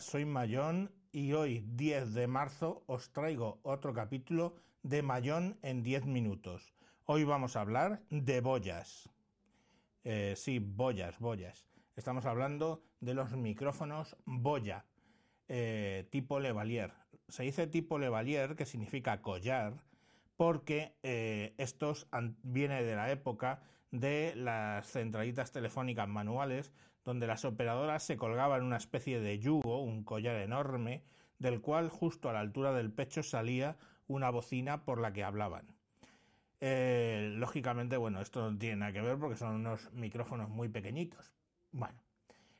Soy Mayón y hoy 10 de marzo os traigo otro capítulo de Mayón en 10 minutos. Hoy vamos a hablar de boyas. Eh, sí, boyas, boyas. Estamos hablando de los micrófonos boya, eh, tipo Levalier. Se dice tipo Levalier, que significa collar, porque eh, estos viene de la época de las centralitas telefónicas manuales, donde las operadoras se colgaban una especie de yugo, un collar enorme, del cual justo a la altura del pecho salía una bocina por la que hablaban. Eh, lógicamente, bueno, esto no tiene nada que ver porque son unos micrófonos muy pequeñitos. Bueno,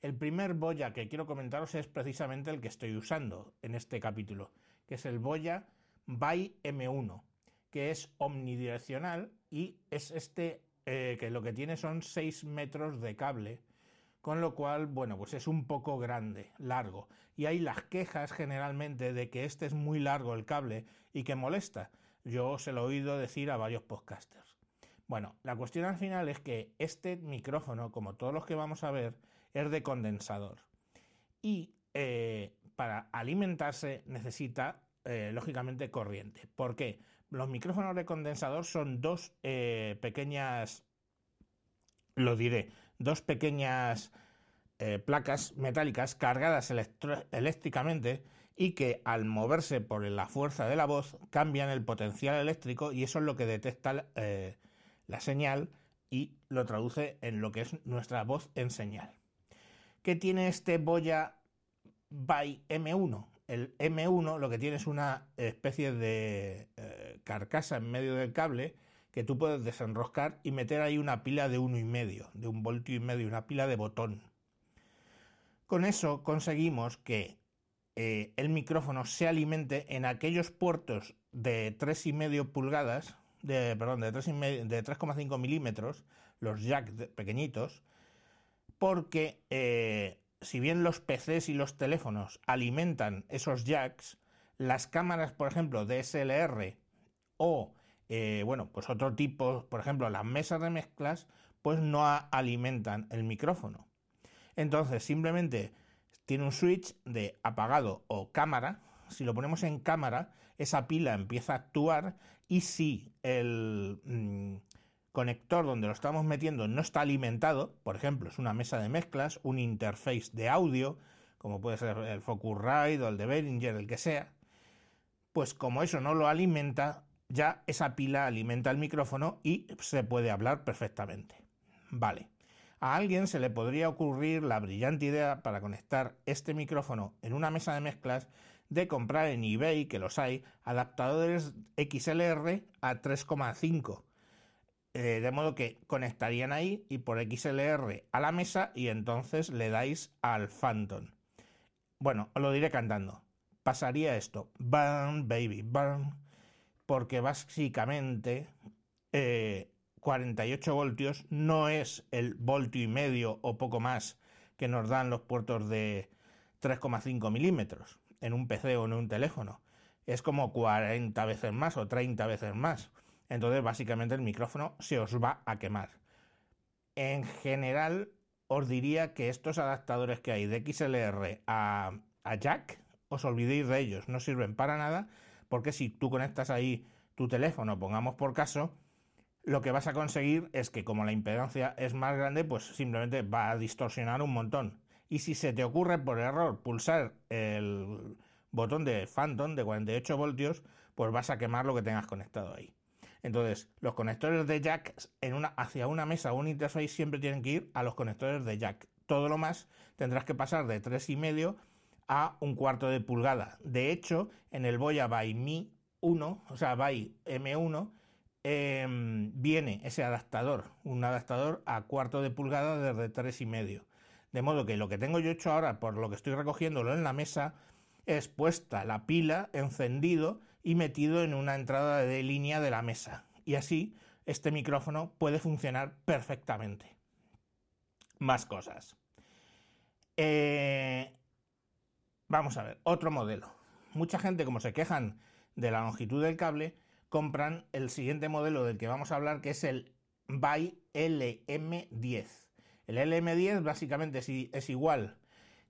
el primer Boya que quiero comentaros es precisamente el que estoy usando en este capítulo, que es el Boya by M1 que es omnidireccional y es este eh, que lo que tiene son 6 metros de cable, con lo cual, bueno, pues es un poco grande, largo. Y hay las quejas generalmente de que este es muy largo el cable y que molesta. Yo se lo he oído decir a varios podcasters. Bueno, la cuestión al final es que este micrófono, como todos los que vamos a ver, es de condensador. Y eh, para alimentarse necesita eh, lógicamente corriente. ¿Por qué? Los micrófonos de condensador son dos eh, pequeñas, lo diré, dos pequeñas eh, placas metálicas cargadas eléctricamente y que al moverse por la fuerza de la voz cambian el potencial eléctrico y eso es lo que detecta la señal y lo traduce en lo que es nuestra voz en señal. ¿Qué tiene este Boya by M1? El M1 lo que tiene es una especie de eh, carcasa en medio del cable que tú puedes desenroscar y meter ahí una pila de uno y medio, de un voltio y medio, una pila de botón. Con eso conseguimos que eh, el micrófono se alimente en aquellos puertos de 3,5 pulgadas, de, perdón, de 3,5 milímetros, los jack pequeñitos, porque eh, si bien los PCs y los teléfonos alimentan esos jacks, las cámaras, por ejemplo, DSLR o, eh, bueno, pues otro tipo, por ejemplo, las mesas de mezclas, pues no alimentan el micrófono. Entonces, simplemente tiene un switch de apagado o cámara. Si lo ponemos en cámara, esa pila empieza a actuar y si el, mm, conector donde lo estamos metiendo no está alimentado, por ejemplo, es una mesa de mezclas, un interface de audio, como puede ser el Focusrite o el de Behringer, el que sea, pues como eso no lo alimenta, ya esa pila alimenta el micrófono y se puede hablar perfectamente. Vale. A alguien se le podría ocurrir la brillante idea para conectar este micrófono en una mesa de mezclas de comprar en eBay, que los hay, adaptadores XLR a 3,5 eh, de modo que conectarían ahí y por XLR a la mesa y entonces le dais al Phantom. Bueno, os lo diré cantando. Pasaría esto, burn, baby, burn, porque básicamente 48 eh, voltios no es el voltio y medio o poco más que nos dan los puertos de 3,5 milímetros en un PC o en un teléfono. Es como 40 veces más o 30 veces más entonces básicamente el micrófono se os va a quemar. En general os diría que estos adaptadores que hay de XLR a, jack, os olvidéis de ellos, no sirven para nada, porque si tú conectas ahí tu teléfono, pongamos por caso, lo que vas a conseguir es que como la impedancia es más grande, pues simplemente va a distorsionar un montón. Y si se te ocurre por error pulsar el botón de Phantom de 48 voltios, pues vas a quemar lo que tengas conectado ahí. Entonces, los conectores de jack en una, hacia una mesa o un interface siempre tienen que ir a los conectores de jack. Todo lo más tendrás que pasar de 3,5 a un cuarto de pulgada. De hecho, en el Boya by Mi 1, o sea, by M1, em, viene ese adaptador, un adaptador a cuarto de pulgada desde 3,5. De modo que lo que tengo yo hecho ahora, por lo que estoy recogiéndolo en la mesa, es puesta la pila, encendido y metido en una entrada de línea de la mesa. Y así este micrófono puede funcionar perfectamente. Más cosas. Eh, vamos a ver, otro modelo. Mucha gente, como se quejan de la longitud del cable, compran el siguiente modelo del que vamos a hablar, que es el BY LM10. El LM10 básicamente es igual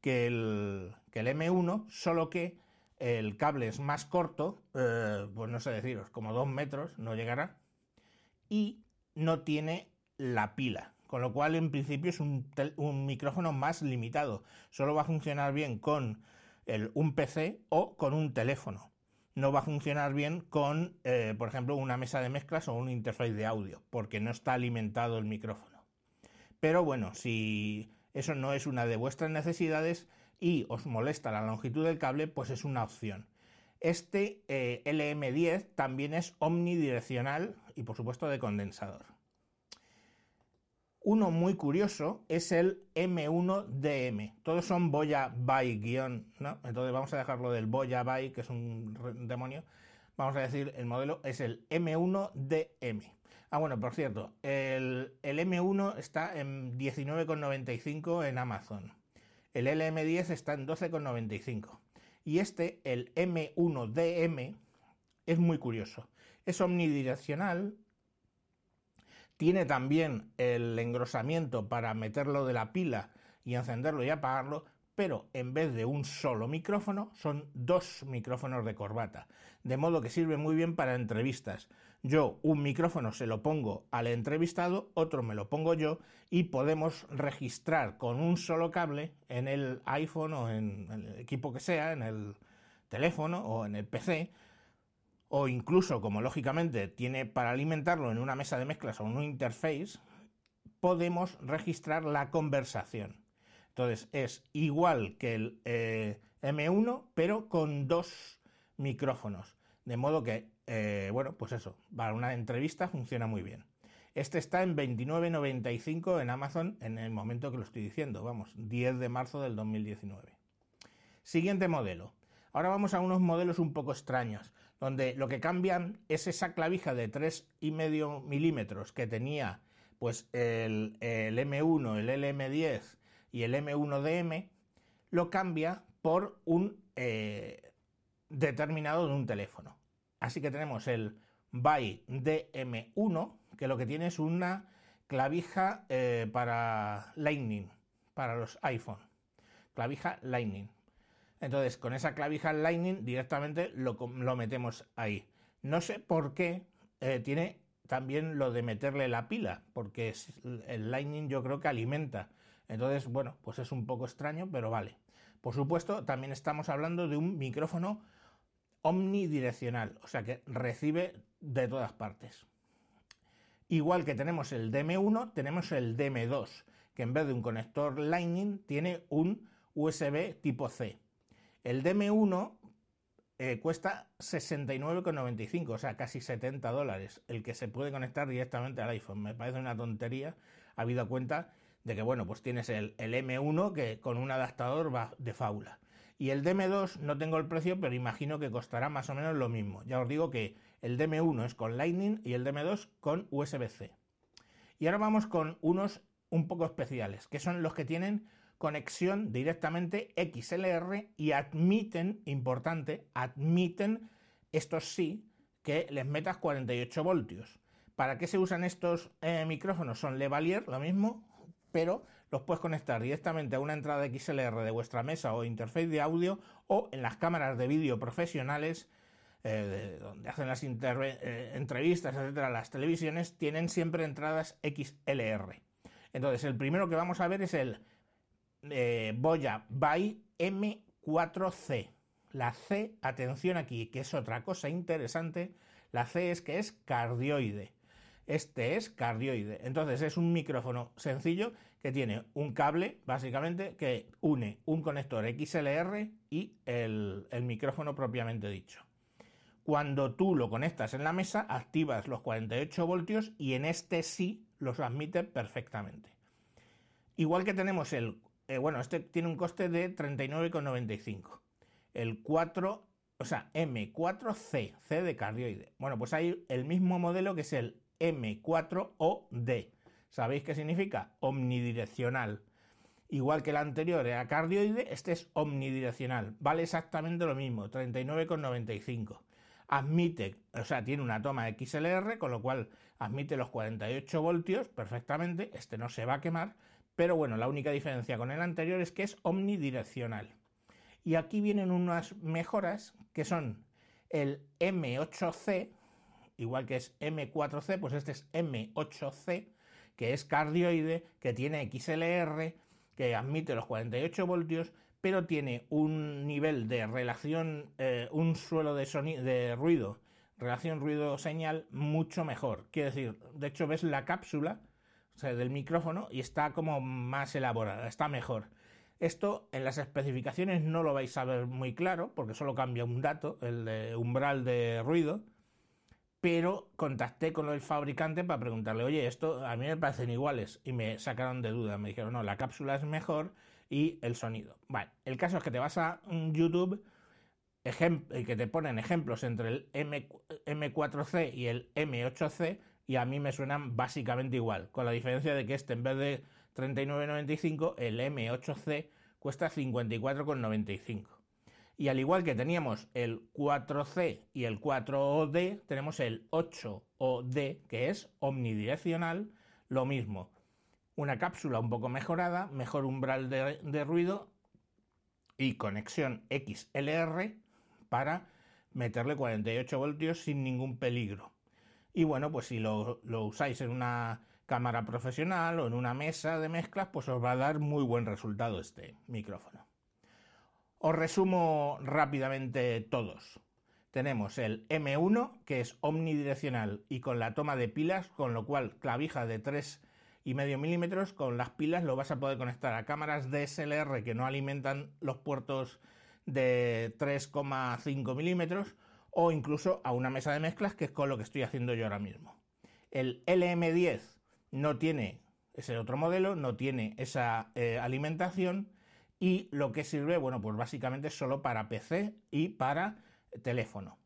que el, que el M1, solo que el cable es más corto, eh, pues no sé deciros, como dos metros, no llegará, y no tiene la pila, con lo cual en principio es un, micrófono más limitado. Solo va a funcionar bien con un PC o con un teléfono. No va a funcionar bien con, eh, por ejemplo, una mesa de mezclas o un interface de audio, porque no está alimentado el micrófono. Pero bueno, si eso no es una de vuestras necesidades, y os molesta la longitud del cable, pues es una opción. Este eh, LM10 también es omnidireccional y por supuesto de condensador. Uno muy curioso es el M1DM. Todos son Boya By guion, ¿no? Entonces vamos a dejarlo del Boya By, que es un demonio. Vamos a decir, el modelo es el M1DM. Ah, bueno, por cierto, el, el M1 está en 19,95 en Amazon. El LM10 está en 12,95. Y este, el M1DM, es muy curioso. Es omnidireccional, tiene también el engrosamiento para meterlo de la pila y encenderlo y apagarlo, pero en vez de un solo micrófono, son dos micrófonos de corbata, de modo que sirve muy bien para entrevistas. Yo un micrófono se lo pongo al entrevistado, otro me lo pongo yo y podemos registrar con un solo cable en el iPhone o en el equipo que sea, en el teléfono o en el PC, o incluso como lógicamente tiene para alimentarlo en una mesa de mezclas o en un interface, podemos registrar la conversación. Entonces es igual que el eh, M1, pero con dos micrófonos. De modo que, eh, bueno, pues eso, para una entrevista funciona muy bien. Este está en 29.95 en Amazon en el momento que lo estoy diciendo, vamos, 10 de marzo del 2019. Siguiente modelo. Ahora vamos a unos modelos un poco extraños, donde lo que cambian es esa clavija de 3,5 milímetros que tenía pues el, el M1, el LM10 y el M1DM lo cambia por un eh, determinado de un teléfono. Así que tenemos el BY DM1, que lo que tiene es una clavija eh, para Lightning, para los iPhone. Clavija Lightning. Entonces, con esa clavija Lightning directamente lo, metemos ahí. No sé por qué eh, tiene también lo de meterle la pila, porque el Lightning yo creo que alimenta entonces, bueno, pues es un poco extraño, pero vale. Por supuesto, también estamos hablando de un micrófono omnidireccional, o sea que recibe de todas partes. Igual que tenemos el DM1, tenemos el DM2, que en vez de un conector Lightning tiene un USB tipo C. El DM1 eh, cuesta 69,95, o sea, casi 70 dólares, el que se puede conectar directamente al iPhone. Me parece una tontería, habida cuenta de que, bueno, pues tienes el, M1 que con un adaptador va de faula. Y el DM2 no tengo el precio, pero imagino que costará más o menos lo mismo. Ya os digo que el DM1 es con Lightning y el DM2 con USB-C. Y ahora vamos con unos un poco especiales, que son los que tienen conexión directamente XLR y admiten, importante, admiten, estos sí, que les metas 48 voltios. ¿Para qué se usan estos eh, micrófonos? Son Levalier, lo mismo, pero los puedes conectar directamente a una entrada XLR de vuestra mesa o interface de audio o en las cámaras de vídeo profesionales eh, donde hacen las eh, entrevistas, etcétera, las televisiones tienen siempre entradas XLR. Entonces, el primero que vamos a ver es el eh, Boya by M4C. La C, atención aquí, que es otra cosa interesante, la C es que es cardioide. Este es cardioide. Entonces es un micrófono sencillo que tiene un cable, básicamente, que une un conector XLR y el, micrófono propiamente dicho. Cuando tú lo conectas en la mesa, activas los 48 voltios y en este sí los admite perfectamente. Igual que tenemos el, eh, bueno, este tiene un coste de 39,95. El 4, o sea, M4C, C de cardioide. Bueno, pues hay el mismo modelo que es el M4OD. ¿Sabéis qué significa? Omnidireccional. Igual que el anterior era cardioide, este es omnidireccional. Vale exactamente lo mismo, 39,95. Admite, o sea, tiene una toma XLR, con lo cual admite los 48 voltios perfectamente. Este no se va a quemar, pero bueno, la única diferencia con el anterior es que es omnidireccional. Y aquí vienen unas mejoras que son el M8C, igual que es M4C, pues este es M8C, que es cardioide, que tiene XLR, que admite los 48 voltios, pero tiene un nivel de relación, eh, un suelo de, ruido, relación ruido-señal mucho mejor. Quiere decir, de hecho ves la cápsula del micrófono y está como más elaborada, está mejor. Esto en las especificaciones no lo vais a ver muy claro porque solo cambia un dato, el de umbral de ruido, pero contacté con el fabricante para preguntarle, oye, esto a mí me parecen iguales y me sacaron de duda, me dijeron, no, la cápsula es mejor y el sonido. Vale, el caso es que te vas a YouTube y que te ponen ejemplos entre el M, M4C y el M8C y a mí me suenan básicamente igual, con la diferencia de que este en vez de 39,95 el M8C cuesta 54,95. Y al igual que teníamos el 4C y el 4OD, tenemos el 8OD, que es omnidireccional, lo mismo. Una cápsula un poco mejorada, mejor umbral de, ruido y conexión XLR para meterle 48 voltios sin ningún peligro. Y bueno, pues si lo, usáis en una cámara profesional o en una mesa de mezclas, pues os va a dar muy buen resultado este micrófono. Os resumo rápidamente todos. Tenemos el M1, que es omnidireccional y con la toma de pilas, con lo cual clavija de 3,5 milímetros, con las pilas lo vas a poder conectar a cámaras DSLR que no alimentan los puertos de 3,5 milímetros o incluso a una mesa de mezclas, que es con lo que estoy haciendo yo ahora mismo. El LM10 no tiene ese otro modelo, no tiene esa eh, alimentación y lo que sirve, bueno, pues básicamente solo para PC y para teléfono.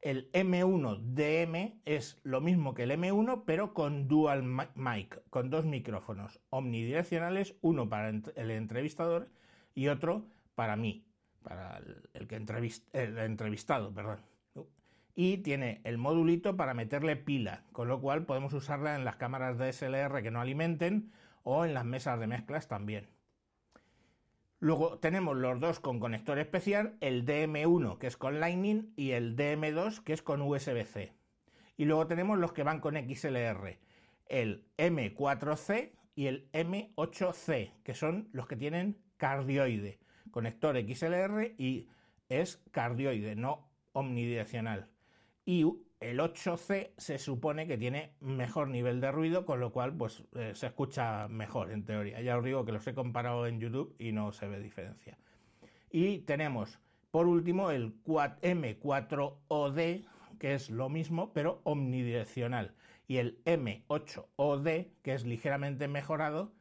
El M1DM es lo mismo que el M1, pero con dual mic, con dos micrófonos omnidireccionales, uno para el entrevistador y otro para mí para el, que el entrevistado, perdón. Y tiene el modulito para meterle pila, con lo cual podemos usarla en las cámaras DSLR que no alimenten o en las mesas de mezclas también. Luego tenemos los dos con conector especial, el DM1 que es con Lightning y el DM2 que es con USB-C. Y luego tenemos los que van con XLR, el M4C y el M8C, que son los que tienen cardioide conector XLR y es cardioide, no omnidireccional. Y el 8C se supone que tiene mejor nivel de ruido, con lo cual pues eh, se escucha mejor en teoría. Ya os digo que los he comparado en YouTube y no se ve diferencia. Y tenemos por último el M4OD, que es lo mismo pero omnidireccional, y el M8OD, que es ligeramente mejorado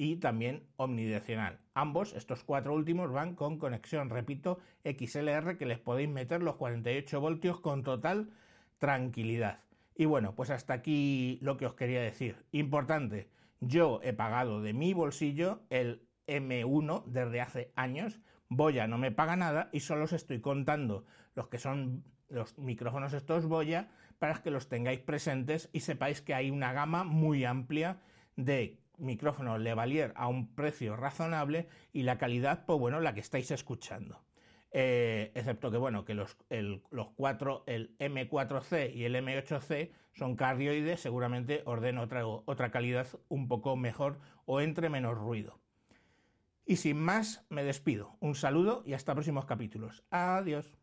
y también omnidireccional. Ambos, estos cuatro últimos, van con conexión, repito, XLR que les podéis meter los 48 voltios con total tranquilidad. Y bueno, pues hasta aquí lo que os quería decir. Importante, yo he pagado de mi bolsillo el M1 desde hace años. Boya no me paga nada y solo os estoy contando los que son los micrófonos estos Boya para que los tengáis presentes y sepáis que hay una gama muy amplia de micrófono Levalier a un precio razonable y la calidad, pues bueno, la que estáis escuchando. Eh, excepto que bueno, que los, los cuatro, el M4C y el M8C son cardioides, seguramente ordeno otra, otra calidad un poco mejor o entre menos ruido. Y sin más, me despido. Un saludo y hasta próximos capítulos. Adiós.